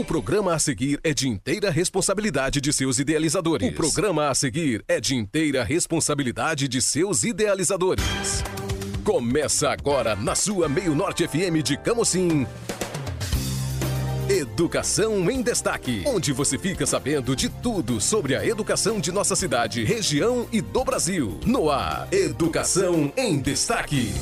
O programa a seguir é de inteira responsabilidade de seus idealizadores. O programa a seguir é de inteira responsabilidade de seus idealizadores. Começa agora na sua Meio Norte FM de Camocim. Educação em Destaque, onde você fica sabendo de tudo sobre a educação de nossa cidade, região e do Brasil. No ar, Educação em Destaque.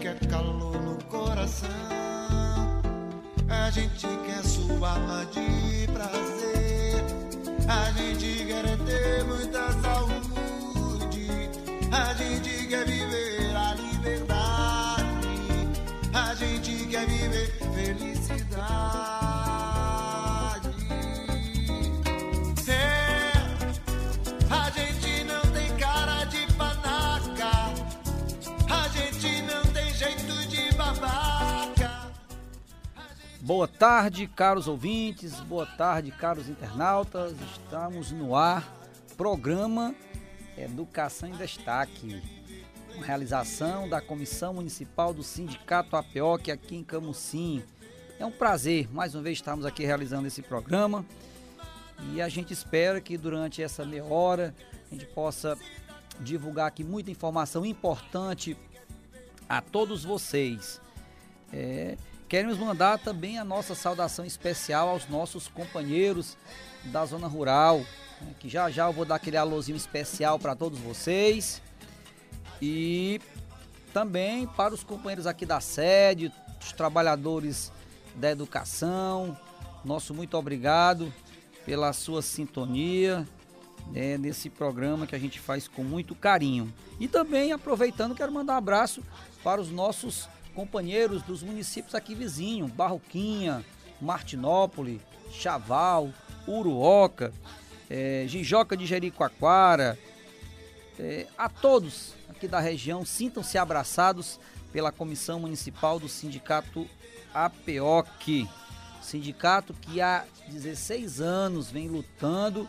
Quer calor no coração. A gente quer sua alma de prazer. A gente quer é ter muita saúde. Boa tarde, caros ouvintes, boa tarde, caros internautas. Estamos no ar, programa Educação em Destaque, uma realização da Comissão Municipal do Sindicato APOC aqui em Camucim. É um prazer, mais uma vez, estarmos aqui realizando esse programa e a gente espera que durante essa meia hora a gente possa divulgar aqui muita informação importante a todos vocês. É, queremos mandar também a nossa saudação especial aos nossos companheiros da zona rural, né, que já já eu vou dar aquele alôzinho especial para todos vocês. E também para os companheiros aqui da sede, os trabalhadores da educação, nosso muito obrigado pela sua sintonia né, nesse programa que a gente faz com muito carinho. E também aproveitando, quero mandar um abraço para os nossos companheiros dos municípios aqui vizinhos, Barroquinha, Martinópole, Chaval, Uruoca, eh, Jijoca de Jericoacoara, eh, a todos aqui da região, sintam-se abraçados pela Comissão Municipal do Sindicato APOC, sindicato que há 16 anos vem lutando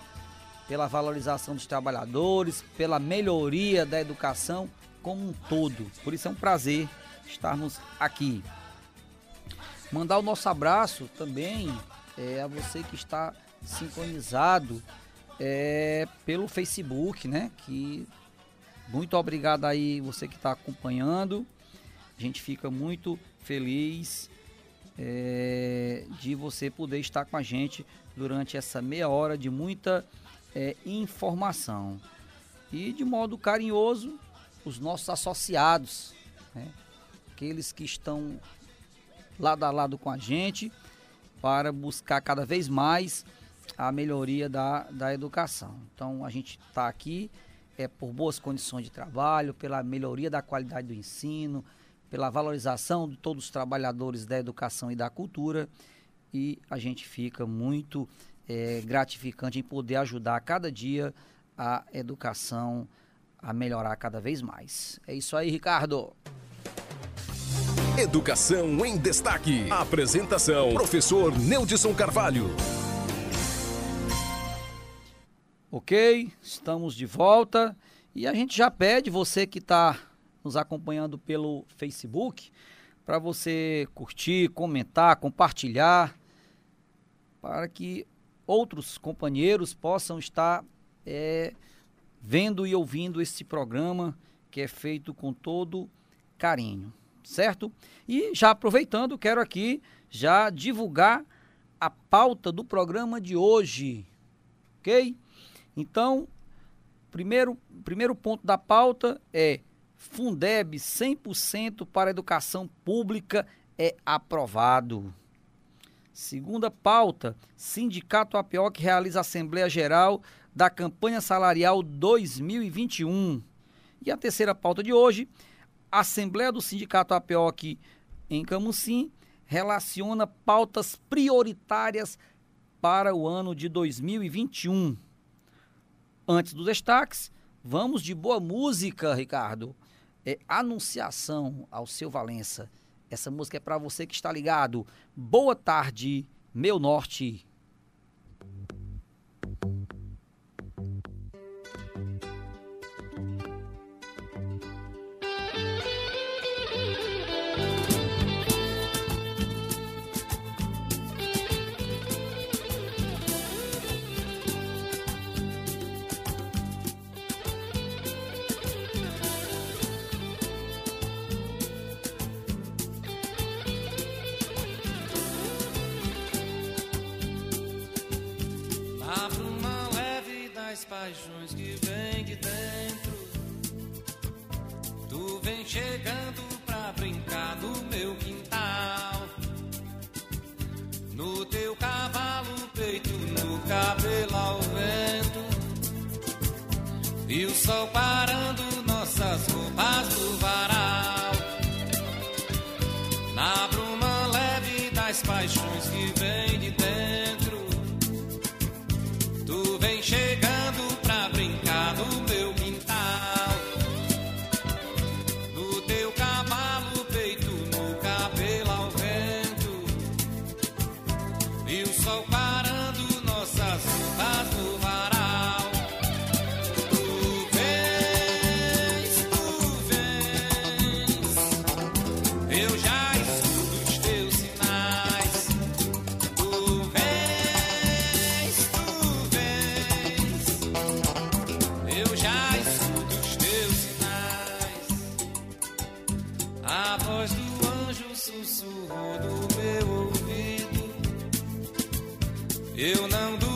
pela valorização dos trabalhadores, pela melhoria da educação como um todo. Por isso é um prazer estarmos aqui. Mandar o nosso abraço também é, a você que está sincronizado é, pelo Facebook, né? Que muito obrigado aí você que está acompanhando. A gente fica muito feliz é, de você poder estar com a gente durante essa meia hora de muita é, informação. E de modo carinhoso, os nossos associados, né? Aqueles que estão lado a lado com a gente para buscar cada vez mais a melhoria da, da educação. Então a gente está aqui é por boas condições de trabalho, pela melhoria da qualidade do ensino, pela valorização de todos os trabalhadores da educação e da cultura e a gente fica muito é, gratificante em poder ajudar cada dia a educação a melhorar cada vez mais. É isso aí, Ricardo. Educação em Destaque. Apresentação: Professor Neudson Carvalho. Ok, estamos de volta e a gente já pede você que está nos acompanhando pelo Facebook para você curtir, comentar, compartilhar, para que outros companheiros possam estar é, vendo e ouvindo esse programa que é feito com todo carinho, certo? E já aproveitando, quero aqui já divulgar a pauta do programa de hoje, ok? Então, primeiro, primeiro ponto da pauta é Fundeb 100% para educação pública é aprovado. Segunda pauta, Sindicato APOC realiza Assembleia Geral da Campanha Salarial 2021. E a terceira pauta de hoje, Assembleia do Sindicato APOC em Camusim relaciona pautas prioritárias para o ano de 2021. Antes dos destaques, vamos de boa música, Ricardo. É Anunciação ao seu Valença. Essa música é para você que está ligado. Boa tarde, meu norte. E o Eu não duvido.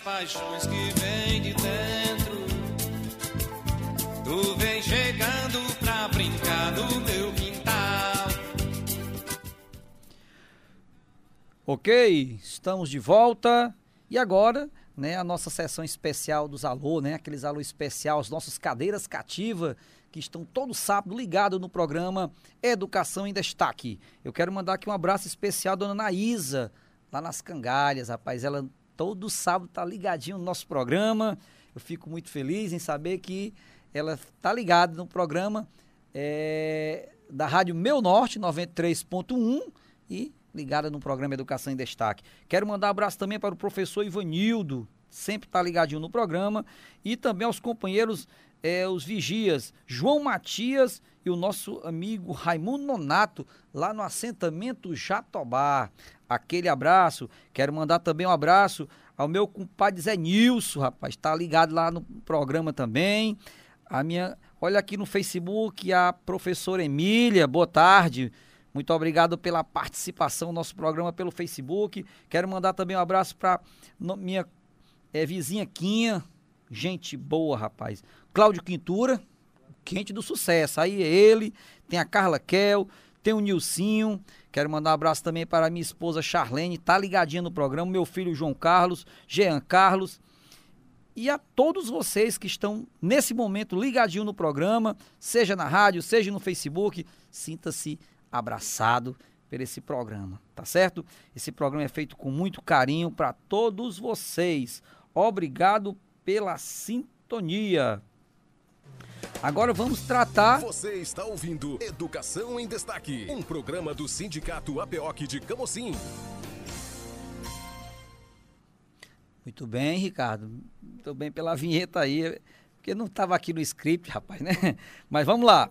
Paixões que vem de dentro. Tu vem chegando pra brincar no meu quintal. Ok, estamos de volta. E agora, né, a nossa sessão especial dos alô, né, aqueles alô especial, as nossas cadeiras cativas que estão todo sábado ligados no programa Educação em Destaque. Eu quero mandar aqui um abraço especial à dona Naísa, lá nas Cangalhas, rapaz. Ela todo sábado tá ligadinho no nosso programa. Eu fico muito feliz em saber que ela tá ligada no programa é, da Rádio Meu Norte 93.1 e ligada no programa Educação em Destaque. Quero mandar um abraço também para o professor Ivanildo, sempre está ligadinho no programa, e também aos companheiros, é, os vigias, João Matias e o nosso amigo Raimundo Nonato, lá no assentamento Jatobá. Aquele abraço. Quero mandar também um abraço ao meu compadre Zé Nilson, rapaz. Está ligado lá no programa também. A minha. Olha aqui no Facebook a professora Emília. Boa tarde. Muito obrigado pela participação no nosso programa pelo Facebook. Quero mandar também um abraço para minha é, vizinha Quinha. Gente boa, rapaz. Cláudio Quintura, quente do sucesso. Aí é ele, tem a Carla Kel, tem o Nilcinho. Quero mandar um abraço também para minha esposa Charlene, tá ligadinha no programa, meu filho João Carlos, Jean Carlos. E a todos vocês que estão nesse momento ligadinho no programa, seja na rádio, seja no Facebook, sinta-se abraçado por esse programa, tá certo? Esse programa é feito com muito carinho para todos vocês. Obrigado pela sintonia. Agora vamos tratar. Você está ouvindo Educação em Destaque, um programa do Sindicato APOC de Camocim. Muito bem, Ricardo. Muito bem pela vinheta aí, porque não estava aqui no script, rapaz, né? Mas vamos lá.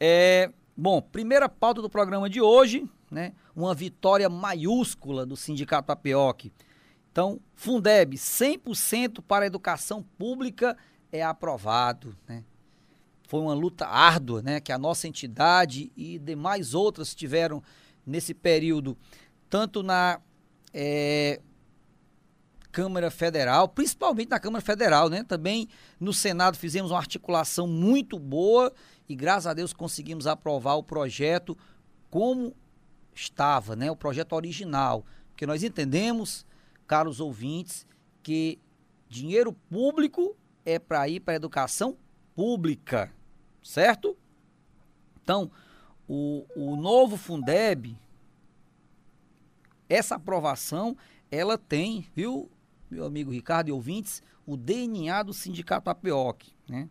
É, bom, primeira pauta do programa de hoje, né? Uma vitória maiúscula do Sindicato APOC. Então, Fundeb, 100% para a educação pública é aprovado, né? Foi uma luta árdua, né, que a nossa entidade e demais outras tiveram nesse período, tanto na é, Câmara Federal, principalmente na Câmara Federal, né? Também no Senado fizemos uma articulação muito boa e graças a Deus conseguimos aprovar o projeto como estava, né? O projeto original, porque nós entendemos, caros ouvintes, que dinheiro público é para ir para a educação pública certo? Então, o, o novo Fundeb, essa aprovação, ela tem, viu, meu amigo Ricardo e ouvintes, o DNA do Sindicato APOC, né?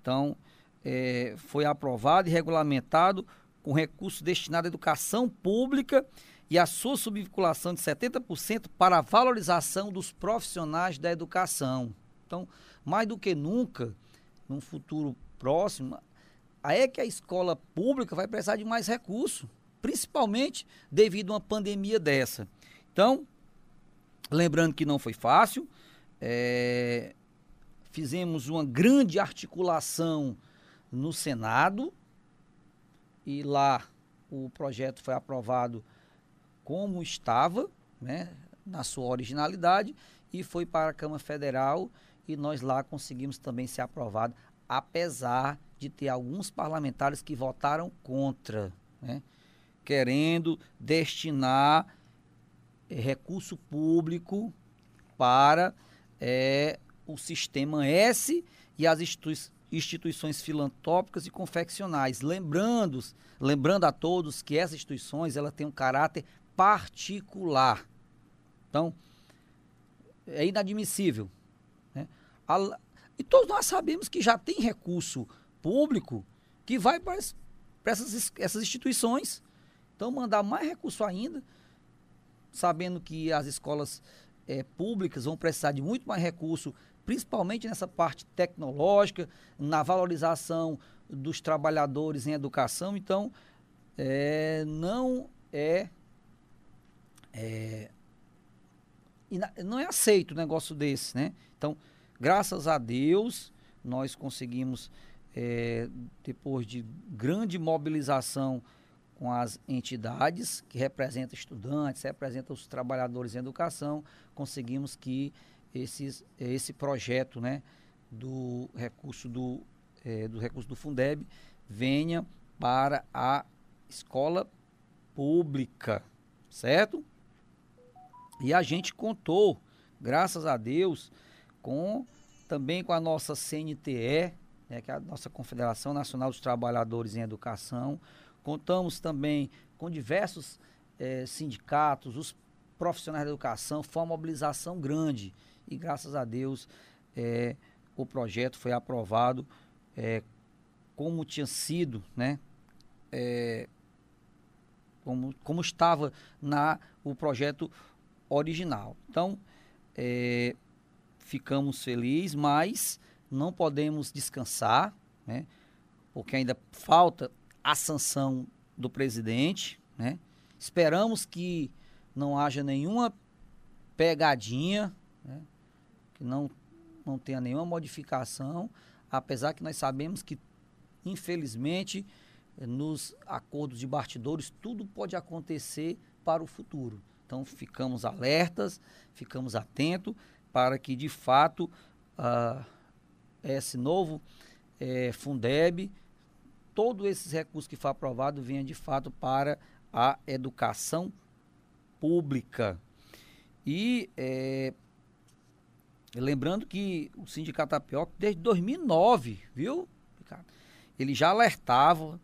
Então, é, foi aprovado e regulamentado com recurso destinado à educação pública e a sua subvinculação de 70% para a valorização dos profissionais da educação. Então, mais do que nunca, num futuro próximo, aí é que a escola pública vai precisar de mais recursos, principalmente devido a uma pandemia dessa. Então, lembrando que não foi fácil, é, fizemos uma grande articulação no Senado e lá o projeto foi aprovado como estava, né, na sua originalidade, e foi para a Câmara Federal e nós lá conseguimos também ser aprovado apesar de ter alguns parlamentares que votaram contra, né? querendo destinar é, recurso público para é, o sistema S e as institui instituições filantrópicas e confeccionais. Lembrando, lembrando a todos que essas instituições ela tem um caráter particular. Então, é inadmissível. Né? A, e todos nós sabemos que já tem recurso público que vai para essas, essas instituições. Então, mandar mais recurso ainda, sabendo que as escolas é, públicas vão precisar de muito mais recurso, principalmente nessa parte tecnológica, na valorização dos trabalhadores em educação. Então, é, não é, é não é aceito um negócio desse, né? Então, Graças a Deus, nós conseguimos, é, depois de grande mobilização com as entidades que representam estudantes, representam os trabalhadores em educação, conseguimos que esses, esse projeto né, do recurso do, é, do recurso do Fundeb venha para a escola pública, certo? E a gente contou, graças a Deus, com também com a nossa CNTE, né, que é a nossa Confederação Nacional dos Trabalhadores em Educação. Contamos também com diversos eh, sindicatos, os profissionais da educação, foi uma mobilização grande e graças a Deus eh, o projeto foi aprovado eh, como tinha sido, né? como, como estava na o projeto original. Então, ficamos felizes, mas não podemos descansar, né? porque ainda falta a sanção do presidente. Né? Esperamos que não haja nenhuma pegadinha, né? que não, não tenha nenhuma modificação, apesar que nós sabemos que, infelizmente, nos acordos de bastidores, tudo pode acontecer para o futuro. Então, ficamos alertas, ficamos atentos, para que de fato uh, esse novo eh, Fundeb, todos esses recursos que foi aprovado venha de fato para a educação pública. E eh, lembrando que o Sindicato Tapioca, desde 2009, viu? Ele já alertava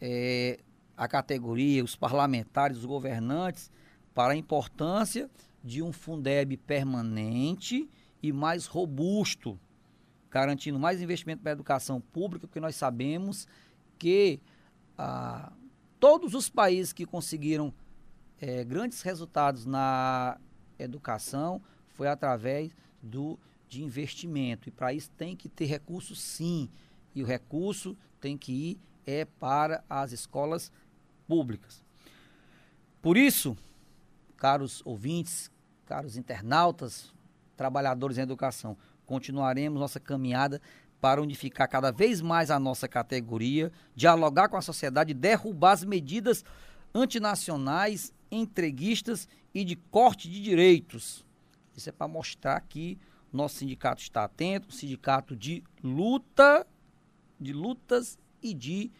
eh, a categoria, os parlamentares, os governantes, para a importância de um Fundeb permanente e mais robusto. garantindo mais investimento para a educação pública, porque nós sabemos que ah, todos os países que conseguiram é, grandes resultados na educação foi através do de investimento. E para isso tem que ter recurso sim. E o recurso tem que ir é para as escolas públicas. Por isso, caros ouvintes, caros internautas, trabalhadores em educação, continuaremos nossa caminhada para unificar cada vez mais a nossa categoria, dialogar com a sociedade, derrubar as medidas antinacionais, entreguistas e de corte de direitos. Isso é para mostrar que nosso sindicato está atento, sindicato de luta, de lutas e de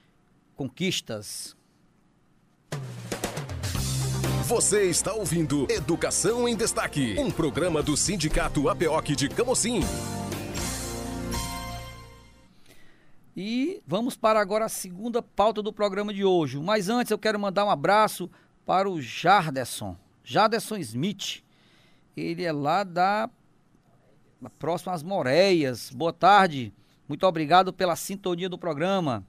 conquistas. Você está ouvindo Educação em Destaque, um programa do Sindicato APOC de Camocim. E vamos para agora a segunda pauta do programa de hoje. Mas antes eu quero mandar um abraço para o Jarderson, Jarderson Smith. Ele é lá da próximo às Moreias. Boa tarde. Muito obrigado pela sintonia do programa.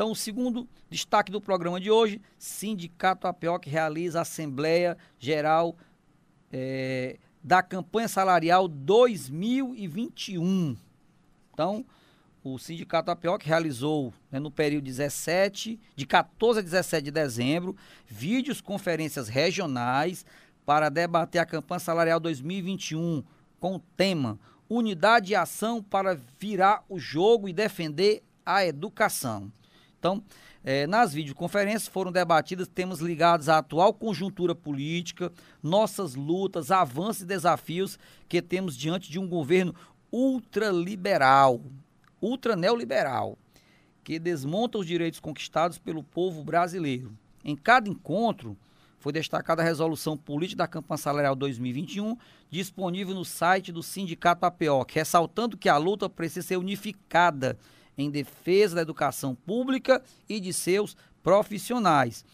Então, o segundo destaque do programa de hoje, Sindicato APOC realiza Assembleia Geral é, da Campanha Salarial 2021. Então, o Sindicato APOC realizou né, no período 17, de 14 a 17 de dezembro, vídeos conferências regionais para debater a campanha salarial 2021 com o tema Unidade e Ação para virar o jogo e defender a educação. Então, é, nas videoconferências foram debatidos temas ligados à atual conjuntura política, nossas lutas, avanços e desafios que temos diante de um governo ultraliberal, ultra neoliberal, que desmonta os direitos conquistados pelo povo brasileiro. Em cada encontro, foi destacada a resolução política da campanha salarial 2021, disponível no site do Sindicato APOC, ressaltando que a luta precisa ser unificada em defesa da educação pública e de seus profissionais.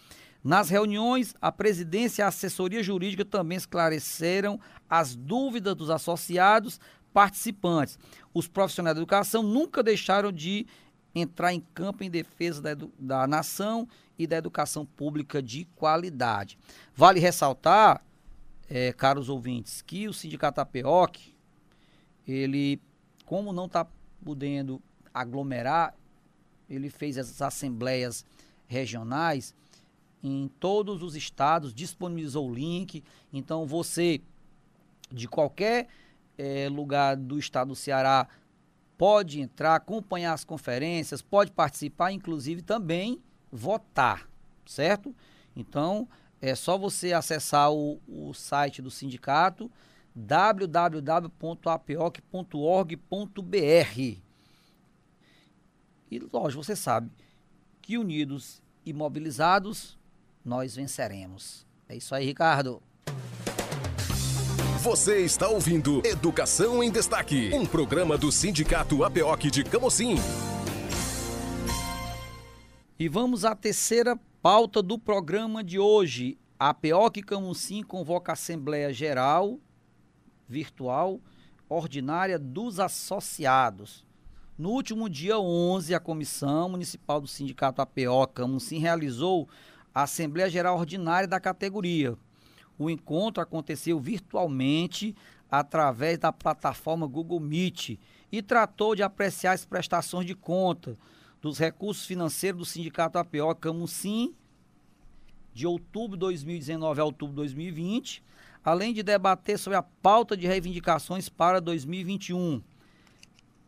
Nas reuniões, a presidência e a assessoria jurídica também esclareceram as dúvidas dos associados participantes. Os profissionais da educação nunca deixaram de entrar em campo em defesa da, da nação e da educação pública de qualidade. Vale ressaltar, é, caros ouvintes, que o Sindicato APOC, ele, como não está podendo aglomerar, ele fez essas assembleias regionais em todos os estados, disponibilizou o link. Então você, de qualquer é, lugar do estado do Ceará, pode entrar, acompanhar as conferências, pode participar, inclusive também votar, certo? Então é só você acessar o, o site do sindicato www.apoc.org.br e lógico, você sabe que unidos e mobilizados nós venceremos. É isso aí, Ricardo. Você está ouvindo Educação em Destaque, um programa do Sindicato APOC de Camocim. E vamos à terceira pauta do programa de hoje. A APOC Camocim convoca a Assembleia Geral Virtual Ordinária dos Associados. No último dia 11, a Comissão Municipal do Sindicato APO Camusim realizou a Assembleia Geral Ordinária da categoria. O encontro aconteceu virtualmente através da plataforma Google Meet e tratou de apreciar as prestações de conta dos recursos financeiros do Sindicato APO Camusim de outubro de 2019 a outubro de 2020, além de debater sobre a pauta de reivindicações para 2021.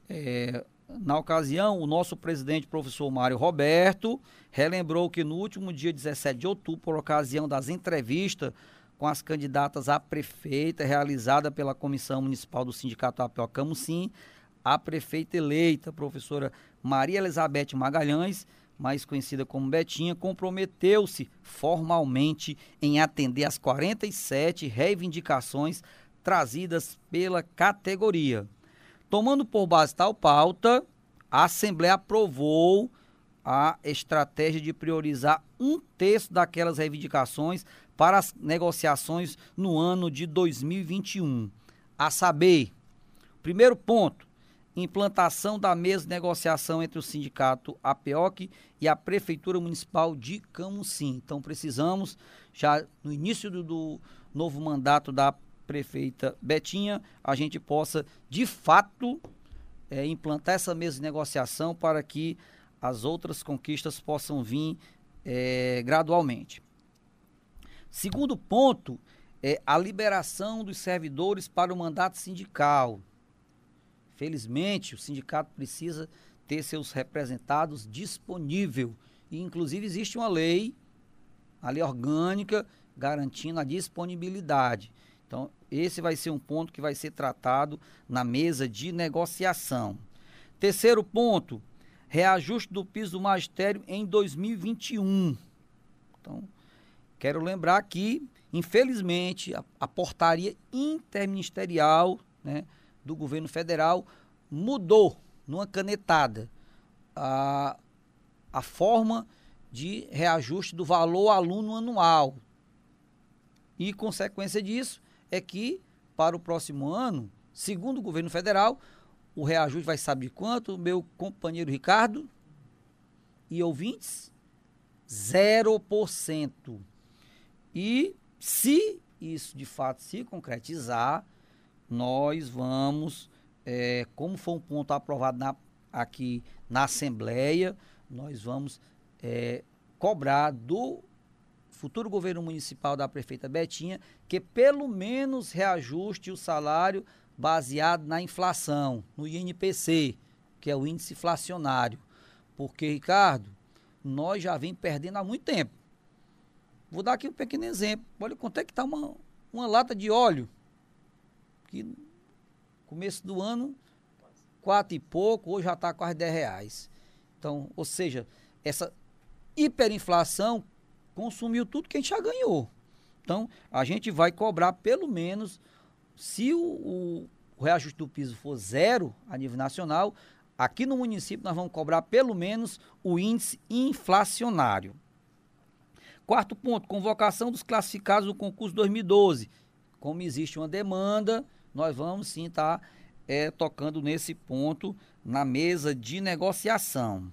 É, na ocasião, o nosso presidente, professor Mário Roberto, relembrou que no último dia 17 de outubro, por ocasião das entrevistas com as candidatas a prefeita realizada pela Comissão Municipal do Sindicato APO Camusim, a prefeita eleita, professora Maria Elizabeth Magalhães, mais conhecida como Betinha, comprometeu-se formalmente em atender às 47 reivindicações trazidas pela categoria. Tomando por base tal pauta, a Assembleia aprovou a estratégia de priorizar um terço daquelas reivindicações para as negociações no ano de 2021. A saber, primeiro ponto, implantação da mesa de negociação entre o sindicato APOC e a Prefeitura Municipal de Camusim. Então precisamos, já no início do, do novo mandato da prefeita Betinha, a gente possa, de fato, é, implantar essa mesa de negociação para que as outras conquistas possam vir é, gradualmente. Segundo ponto é a liberação dos servidores para o mandato sindical. Felizmente, o sindicato precisa ter seus representados disponível. E, inclusive, existe uma lei, a lei orgânica, garantindo a disponibilidade. Então, esse vai ser um ponto que vai ser tratado na mesa de negociação. Terceiro ponto, reajuste do piso do magistério em 2021. Então, quero lembrar que, infelizmente, a, a portaria interministerial, né, do governo federal mudou numa canetada a, a forma de reajuste do valor aluno anual. E consequência disso é que para o próximo ano, segundo o governo federal, o reajuste vai saber quanto, meu companheiro Ricardo e ouvintes? 0%. E se isso de fato se concretizar, nós vamos, é, como foi um ponto aprovado na, aqui na Assembleia, nós vamos é, cobrar do futuro governo municipal da prefeita Betinha que pelo menos reajuste o salário baseado na inflação, no INPC, que é o índice inflacionário. Porque, Ricardo, nós já vem perdendo há muito tempo. Vou dar aqui um pequeno exemplo. Olha quanto é que está uma, uma lata de óleo que começo do ano, quatro e pouco, hoje já está quase 10 reais. Então, ou seja, essa hiperinflação consumiu tudo que a gente já ganhou. Então, a gente vai cobrar pelo menos, se o, o, reajuste do piso for zero a nível nacional, aqui no município nós vamos cobrar pelo menos o índice inflacionário. Quarto ponto, convocação dos classificados do concurso 2012. Como existe uma demanda, nós vamos sim estar tá, é, tocando nesse ponto na mesa de negociação.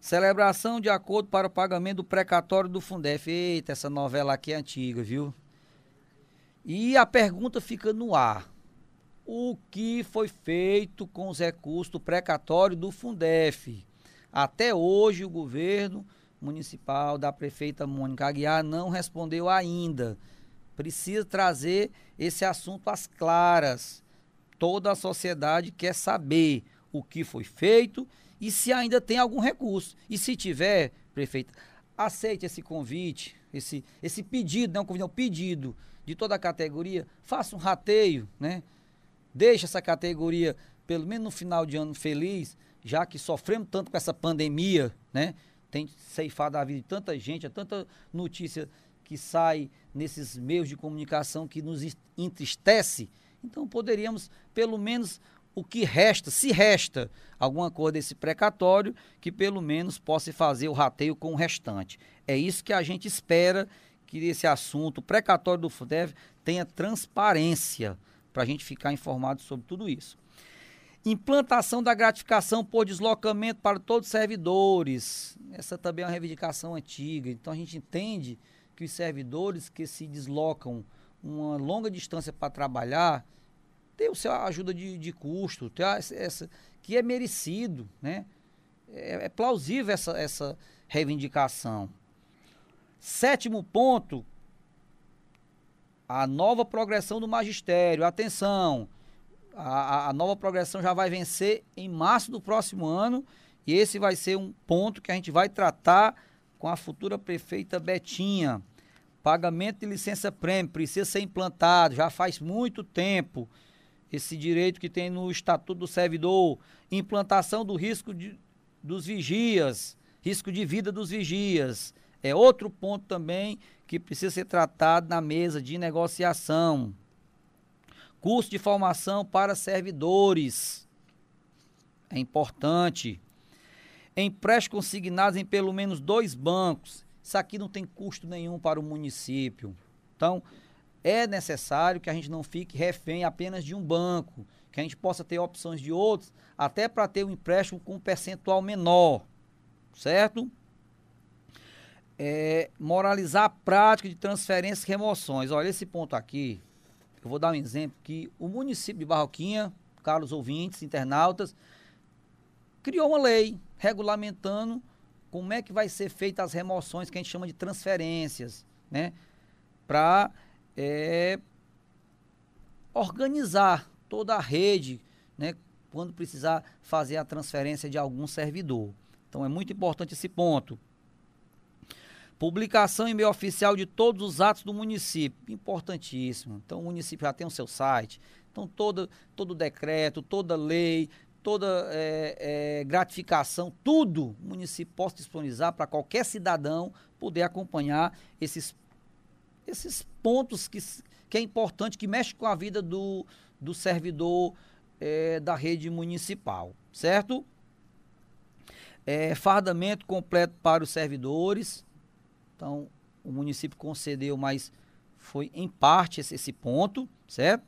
Celebração de acordo para o pagamento do precatório do Fundef. Eita, essa novela aqui é antiga, viu? E a pergunta fica no ar. O que foi feito com os recursos do precatório do Fundef? Até hoje o governo municipal da prefeita Mônica Aguiar não respondeu ainda precisa trazer esse assunto às claras. Toda a sociedade quer saber o que foi feito e se ainda tem algum recurso. E se tiver, prefeito, aceite esse convite, esse, esse pedido, não convite, um pedido de toda a categoria, faça um rateio, né? Deixe essa categoria, pelo menos no final de ano, feliz, já que sofremos tanto com essa pandemia, né? Tem ceifado a vida de tanta gente, é tanta notícia que sai nesses meios de comunicação que nos entristece, então poderíamos, pelo menos, o que resta, se resta alguma coisa desse precatório, que pelo menos possa fazer o rateio com o restante. É isso que a gente espera que esse assunto, o precatório do FUDEV, tenha transparência para a gente ficar informado sobre tudo isso. Implantação da gratificação por deslocamento para todos os servidores. Essa também é uma reivindicação antiga. Então a gente entende que os servidores que se deslocam uma longa distância para trabalhar ter o seu ajuda de, de custo, ter essa, que é merecido, né? É, é plausível essa, essa reivindicação. Sétimo ponto, a nova progressão do magistério. Atenção, a, a, nova progressão já vai vencer em março do próximo ano e esse vai ser um ponto que a gente vai tratar com a futura prefeita Betinha. Pagamento de licença prêmio precisa ser implantado, já faz muito tempo. Esse direito que tem no Estatuto do Servidor, implantação do risco de, dos vigias, risco de vida dos vigias. É outro ponto também que precisa ser tratado na mesa de negociação. Curso de formação para servidores. É importante empréstimos consignados em pelo menos dois bancos. Isso aqui não tem custo nenhum para o município. Então, é necessário que a gente não fique refém apenas de um banco, que a gente possa ter opções de outros, até para ter um empréstimo com um percentual menor, certo? É, moralizar a prática de transferências e remoções. Olha, esse ponto aqui, eu vou dar um exemplo que o município de Barroquinha, caros ouvintes, internautas, criou uma lei regulamentando como é que vai ser feitas as remoções que a gente chama de transferências, né? Para é, organizar toda a rede, né? Quando precisar fazer a transferência de algum servidor. Então é muito importante esse ponto. Publicação em meio oficial de todos os atos do município. Importantíssimo. Então o município já tem o seu site. Então todo, todo decreto, toda lei, toda é, é, gratificação, tudo o município possa disponibilizar para qualquer cidadão poder acompanhar esses, esses pontos que, que é importante, que mexe com a vida do, do servidor é, da rede municipal, certo? É, fardamento completo para os servidores. Então, o município concedeu, mas foi em parte esse, esse ponto, certo?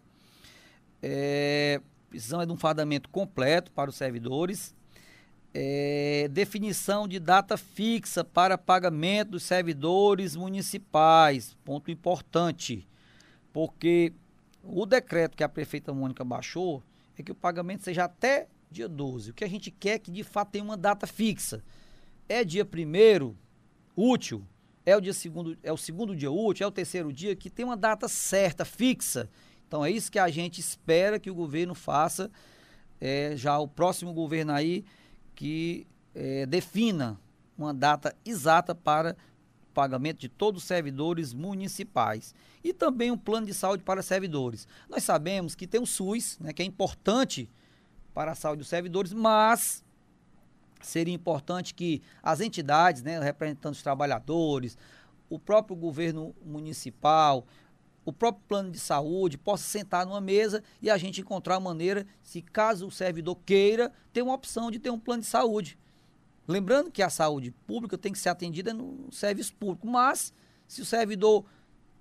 É, precisamos de um fardamento completo para os servidores. É, definição de data fixa para pagamento dos servidores municipais. Ponto importante, porque o decreto que a prefeita Mônica baixou é que o pagamento seja até dia 12. O que a gente quer é que de fato tenha uma data fixa. É dia primeiro útil, é o dia segundo, é o segundo dia útil, é o terceiro dia que tem uma data certa, fixa então é isso que a gente espera que o governo faça, é, já o próximo governo aí, que é, defina uma data exata para pagamento de todos os servidores municipais e também um plano de saúde para servidores. Nós sabemos que tem o SUS, né, que é importante para a saúde dos servidores, mas seria importante que as entidades, né, representando os trabalhadores, o próprio governo municipal, o próprio plano de saúde possa sentar numa mesa e a gente encontrar a maneira, se caso o servidor queira, ter uma opção de ter um plano de saúde. Lembrando que a saúde pública tem que ser atendida no serviço público, mas se o servidor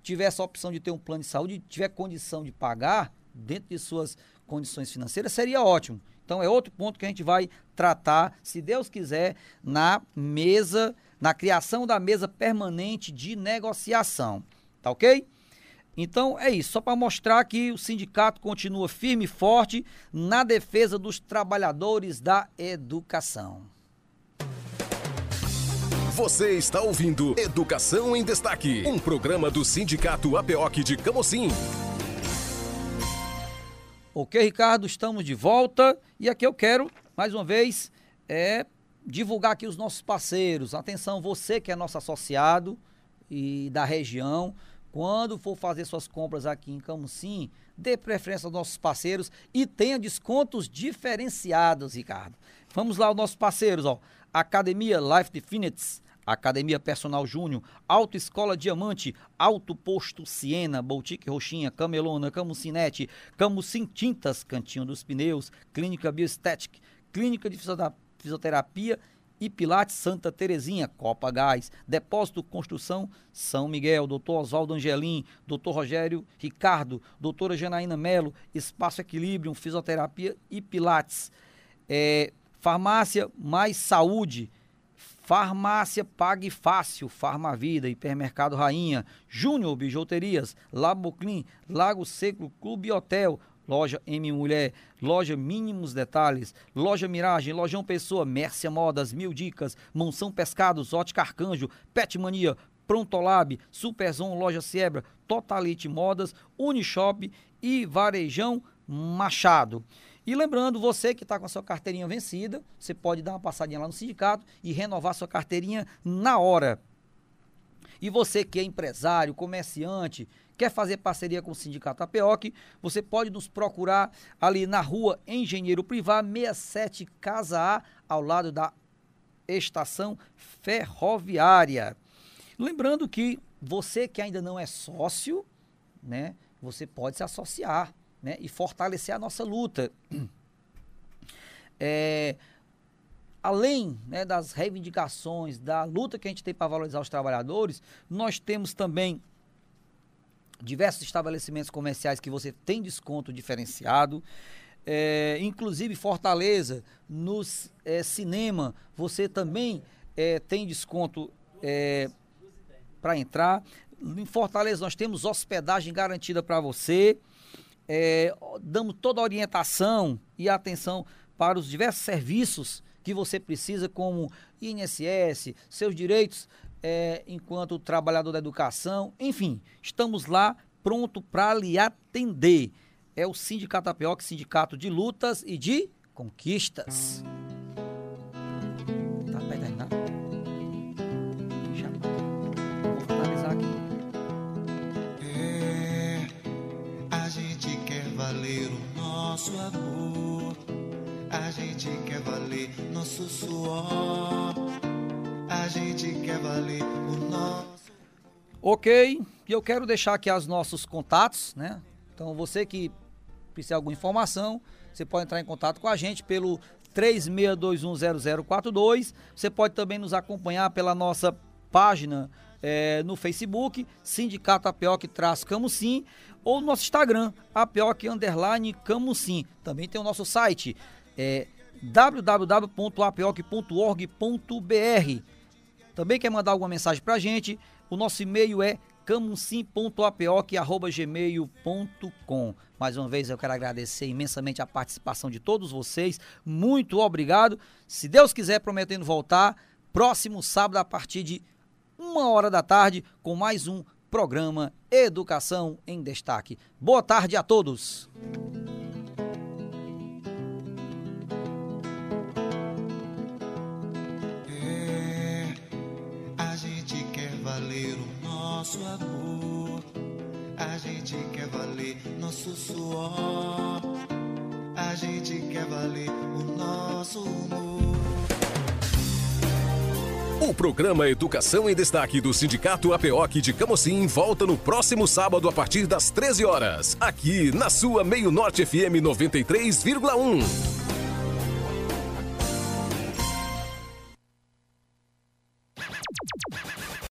tiver essa opção de ter um plano de saúde, tiver condição de pagar dentro de suas condições financeiras, seria ótimo. Então é outro ponto que a gente vai tratar, se Deus quiser, na mesa, na criação da mesa permanente de negociação. Tá ok? Então é isso, só para mostrar que o sindicato continua firme e forte na defesa dos trabalhadores da educação. Você está ouvindo Educação em Destaque, um programa do Sindicato APOC de Camocim. Ok, Ricardo, estamos de volta e aqui eu quero, mais uma vez, é, divulgar aqui os nossos parceiros. Atenção, você que é nosso associado e da região, quando for fazer suas compras aqui em Camusim, dê preferência aos nossos parceiros e tenha descontos diferenciados, Ricardo. Vamos lá, os nossos parceiros, ó. Academia Life Definites, Academia Personal Júnior, Autoescola Diamante, Alto Posto Siena, Boutique Roxinha, Camelona, Camucinete, Camucim Tintas, Cantinho dos Pneus, Clínica Bioestética, Clínica de Fisioterapia e Pilates Santa Terezinha, Copa Gás, Depósito Construção São Miguel, Dr. Oswaldo Angelim, Dr. Rogério Ricardo, doutora Janaína Melo, Espaço Equilíbrio, Fisioterapia e Pilates. É, farmácia Mais Saúde, Farmácia Pague Fácil, Farmavida, Hipermercado Rainha, Júnior Bijuterias, Laboclin, Lago Seco Clube Hotel, Loja M Mulher, Loja Mínimos Detalhes, Loja Miragem, Lojão Pessoa, Mércia Modas, Mil Dicas, Monção Pescados, Ótica Arcanjo, Pet Mania, Prontolab, Superzon, Loja Siebra, Totalite Modas, Unishop e Varejão Machado. E lembrando, você que está com a sua carteirinha vencida, você pode dar uma passadinha lá no sindicato e renovar sua carteirinha na hora. E você que é empresário, comerciante, Quer fazer parceria com o Sindicato APOC? Você pode nos procurar ali na rua Engenheiro Privado 67 Casa A, ao lado da estação ferroviária. Lembrando que você que ainda não é sócio, né, você pode se associar né, e fortalecer a nossa luta. É, além né, das reivindicações, da luta que a gente tem para valorizar os trabalhadores, nós temos também diversos estabelecimentos comerciais que você tem desconto diferenciado. é, inclusive Fortaleza, no é, cinema, você também é, tem desconto é, para entrar. Em Fortaleza nós temos hospedagem garantida para você. É, damos toda a orientação e atenção para os diversos serviços que você precisa, como INSS, seus direitos é, enquanto trabalhador da educação, enfim, estamos lá pronto para lhe atender. É o Sindicato Apioca, Sindicato de Lutas e de Conquistas. Tá finalizar aqui. É, a gente quer valer o nosso amor. Nosso suor. A gente quer valer o nosso. Ok, e eu quero deixar aqui os nossos contatos, né? Então você que precisa de alguma informação, você pode entrar em contato com a gente pelo 36210042. Você pode também nos acompanhar pela nossa página é, no Facebook, Sindicato Apioc traço Camusim, ou no nosso Instagram, Apioc Underline Camusim. Também tem o nosso site, é www.apioc.org.br. Também quer mandar alguma mensagem pra gente? O nosso e-mail é camusim.apioc.gmail.com Mais uma vez eu quero agradecer imensamente a participação de todos vocês. Muito obrigado. Se Deus quiser, prometendo voltar, próximo sábado a partir de uma hora da tarde com mais um programa Educação em Destaque. Boa tarde a todos. Amor. A gente quer valer nosso suor. A gente quer valer o nosso humor. O programa Educação em Destaque do Sindicato APOC de Camocim volta no próximo sábado a partir das 13 horas, aqui na sua Meio Norte FM 93,1.